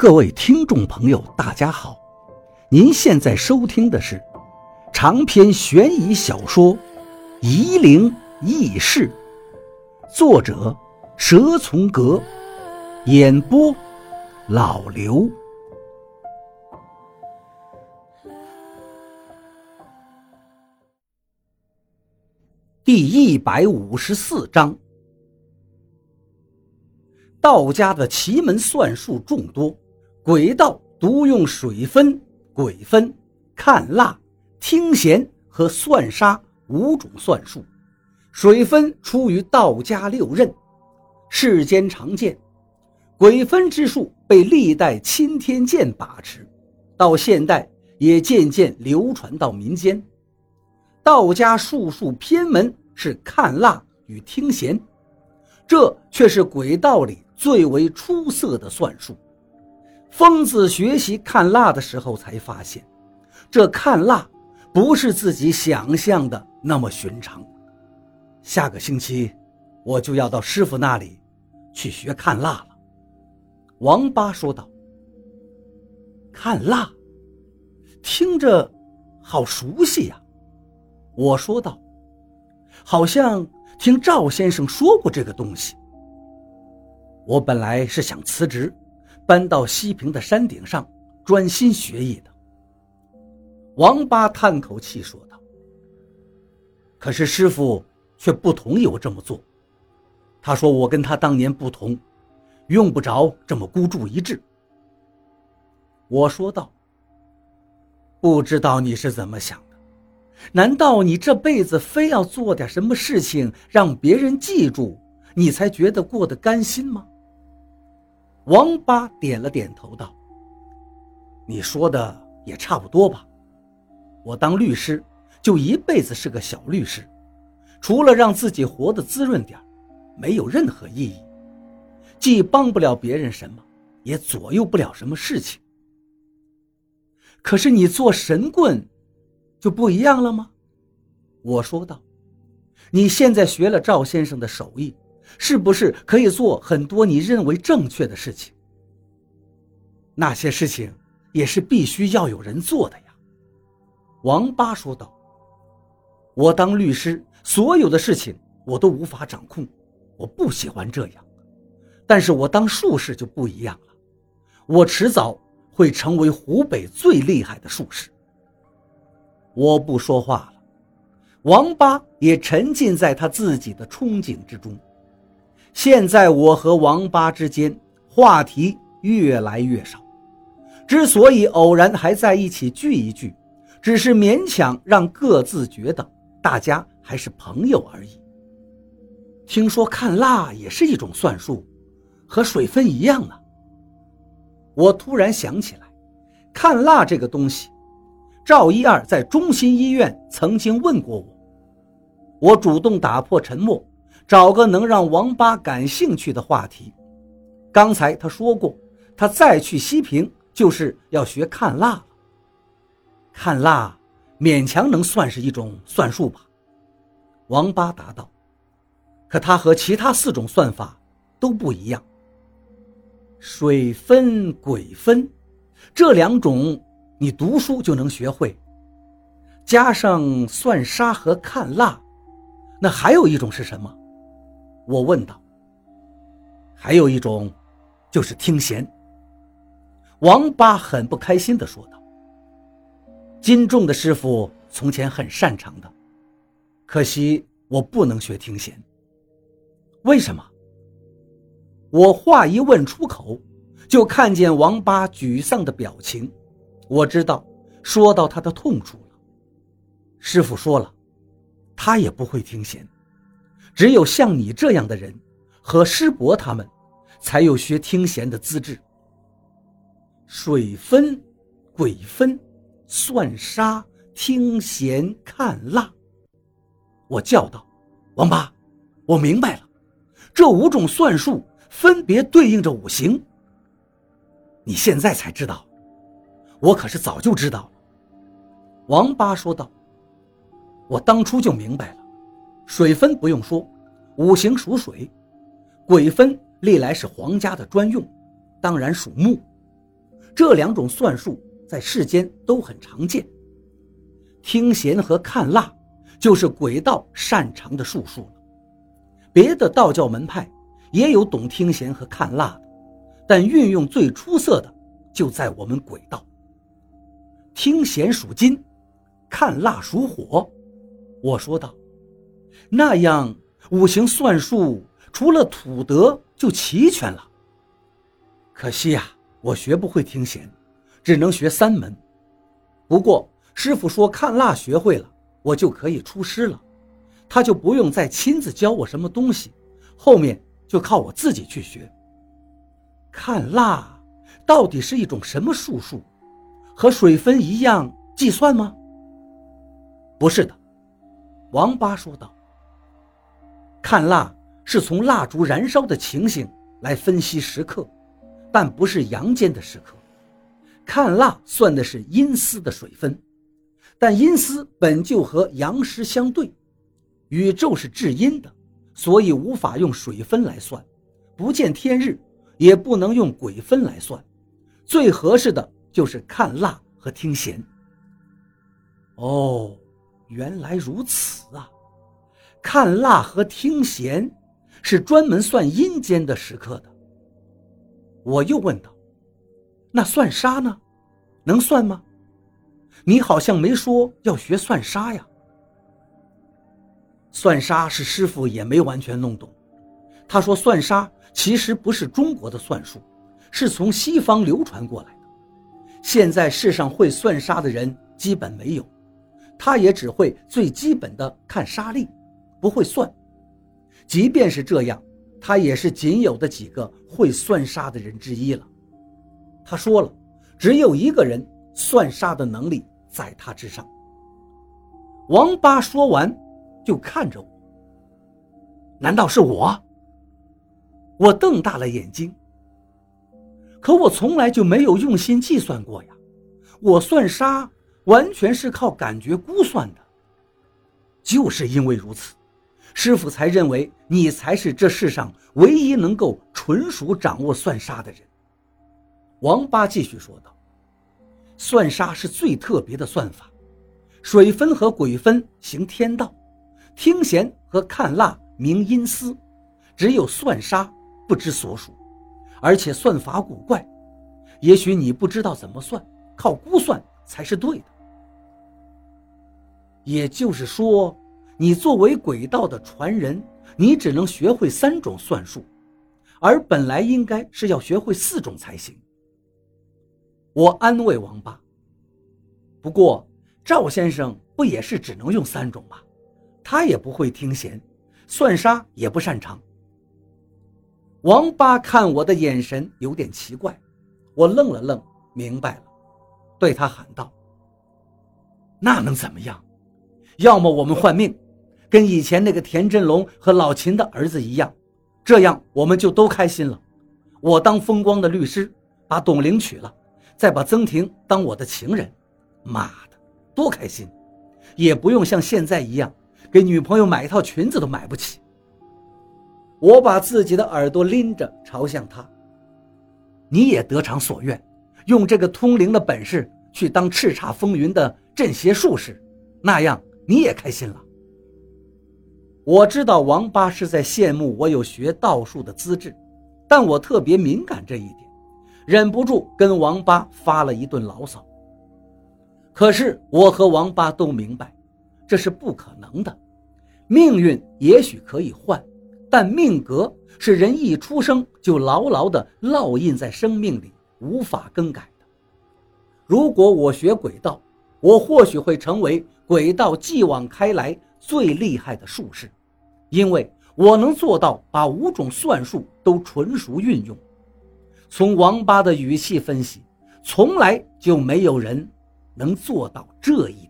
各位听众朋友，大家好！您现在收听的是长篇悬疑小说《夷陵轶事》，作者蛇从阁，演播老刘。第一百五十四章，道家的奇门算术众多。鬼道独用水分、鬼分、看蜡、听弦和算杀五种算术。水分出于道家六壬，世间常见；鬼分之术被历代钦天监把持，到现代也渐渐流传到民间。道家术数偏门是看蜡与听弦，这却是鬼道里最为出色的算术。疯子学习看蜡的时候，才发现，这看蜡不是自己想象的那么寻常。下个星期，我就要到师傅那里去学看蜡了。”王八说道。“看蜡，听着好熟悉呀。”我说道，“好像听赵先生说过这个东西。”我本来是想辞职。搬到西平的山顶上，专心学艺的。王八叹口气说道：“可是师傅却不同意我这么做。他说我跟他当年不同，用不着这么孤注一掷。”我说道：“不知道你是怎么想的？难道你这辈子非要做点什么事情让别人记住，你才觉得过得甘心吗？”王八点了点头，道：“你说的也差不多吧。我当律师，就一辈子是个小律师，除了让自己活得滋润点没有任何意义。既帮不了别人什么，也左右不了什么事情。可是你做神棍，就不一样了吗？”我说道：“你现在学了赵先生的手艺。”是不是可以做很多你认为正确的事情？那些事情也是必须要有人做的呀。”王八说道。“我当律师，所有的事情我都无法掌控，我不喜欢这样。但是我当术士就不一样了，我迟早会成为湖北最厉害的术士。”我不说话了，王八也沉浸在他自己的憧憬之中。现在我和王八之间话题越来越少，之所以偶然还在一起聚一聚，只是勉强让各自觉得大家还是朋友而已。听说看蜡也是一种算术，和水分一样呢。我突然想起来，看蜡这个东西，赵一二在中心医院曾经问过我，我主动打破沉默。找个能让王八感兴趣的话题。刚才他说过，他再去西平就是要学看蜡了。看蜡勉强能算是一种算术吧？王八答道。可它和其他四种算法都不一样。水分、鬼分，这两种你读书就能学会。加上算杀和看蜡，那还有一种是什么？我问道：“还有一种，就是听弦。”王八很不开心地说道：“金仲的师傅从前很擅长的，可惜我不能学听弦。为什么？”我话一问出口，就看见王八沮丧的表情，我知道说到他的痛处了。师傅说了，他也不会听弦。只有像你这样的人，和师伯他们，才有学听弦的资质。水分、鬼分、算杀、听弦、看蜡。我叫道：“王八，我明白了，这五种算术分别对应着五行。你现在才知道，我可是早就知道了。”王八说道：“我当初就明白了。”水分不用说，五行属水；鬼分历来是皇家的专用，当然属木。这两种算术在世间都很常见。听弦和看蜡就是鬼道擅长的术数了。别的道教门派也有懂听弦和看蜡的，但运用最出色的就在我们鬼道。听弦属金，看蜡属火。我说道：“那样五行算术除了土德就齐全了。可惜呀，我学不会听弦，只能学三门。不过师傅说看蜡学会了，我就可以出师了，他就不用再亲自教我什么东西，后面就靠我自己去学。看蜡到底是一种什么术数？和水分一样计算吗？不是的。”王八说道：“看蜡是从蜡烛燃烧的情形来分析时刻，但不是阳间的时刻。看蜡算的是阴司的水分，但阴司本就和阳时相对。宇宙是至阴的，所以无法用水分来算，不见天日，也不能用鬼分来算。最合适的就是看蜡和听弦。”哦。原来如此啊！看蜡和听弦是专门算阴间的时刻的。我又问道：“那算杀呢？能算吗？你好像没说要学算杀呀。”算杀是师傅也没完全弄懂。他说：“算杀其实不是中国的算术，是从西方流传过来的。现在世上会算杀的人基本没有。”他也只会最基本的看沙粒，不会算。即便是这样，他也是仅有的几个会算杀的人之一了。他说了，只有一个人算杀的能力在他之上。王八说完，就看着我。难道是我？我瞪大了眼睛。可我从来就没有用心计算过呀，我算杀。完全是靠感觉估算的，就是因为如此，师傅才认为你才是这世上唯一能够纯属掌握算杀的人。王八继续说道：“算杀是最特别的算法，水分和鬼分行天道，听弦和看蜡明阴司，只有算杀不知所属，而且算法古怪。也许你不知道怎么算，靠估算。”才是对的。也就是说，你作为鬼道的传人，你只能学会三种算术，而本来应该是要学会四种才行。我安慰王八。不过赵先生不也是只能用三种吗？他也不会听弦，算杀也不擅长。王八看我的眼神有点奇怪，我愣了愣，明白了。对他喊道：“那能怎么样？要么我们换命，跟以前那个田振龙和老秦的儿子一样，这样我们就都开心了。我当风光的律师，把董玲娶了，再把曾婷当我的情人，妈的，多开心！也不用像现在一样，给女朋友买一套裙子都买不起。”我把自己的耳朵拎着朝向他：“你也得偿所愿。”用这个通灵的本事去当叱咤风云的镇邪术士，那样你也开心了。我知道王八是在羡慕我有学道术的资质，但我特别敏感这一点，忍不住跟王八发了一顿牢骚。可是我和王八都明白，这是不可能的。命运也许可以换，但命格是人一出生就牢牢地烙印在生命里。无法更改的。如果我学鬼道，我或许会成为鬼道继往开来最厉害的术士，因为我能做到把五种算术都纯熟运用。从王八的语气分析，从来就没有人能做到这一点。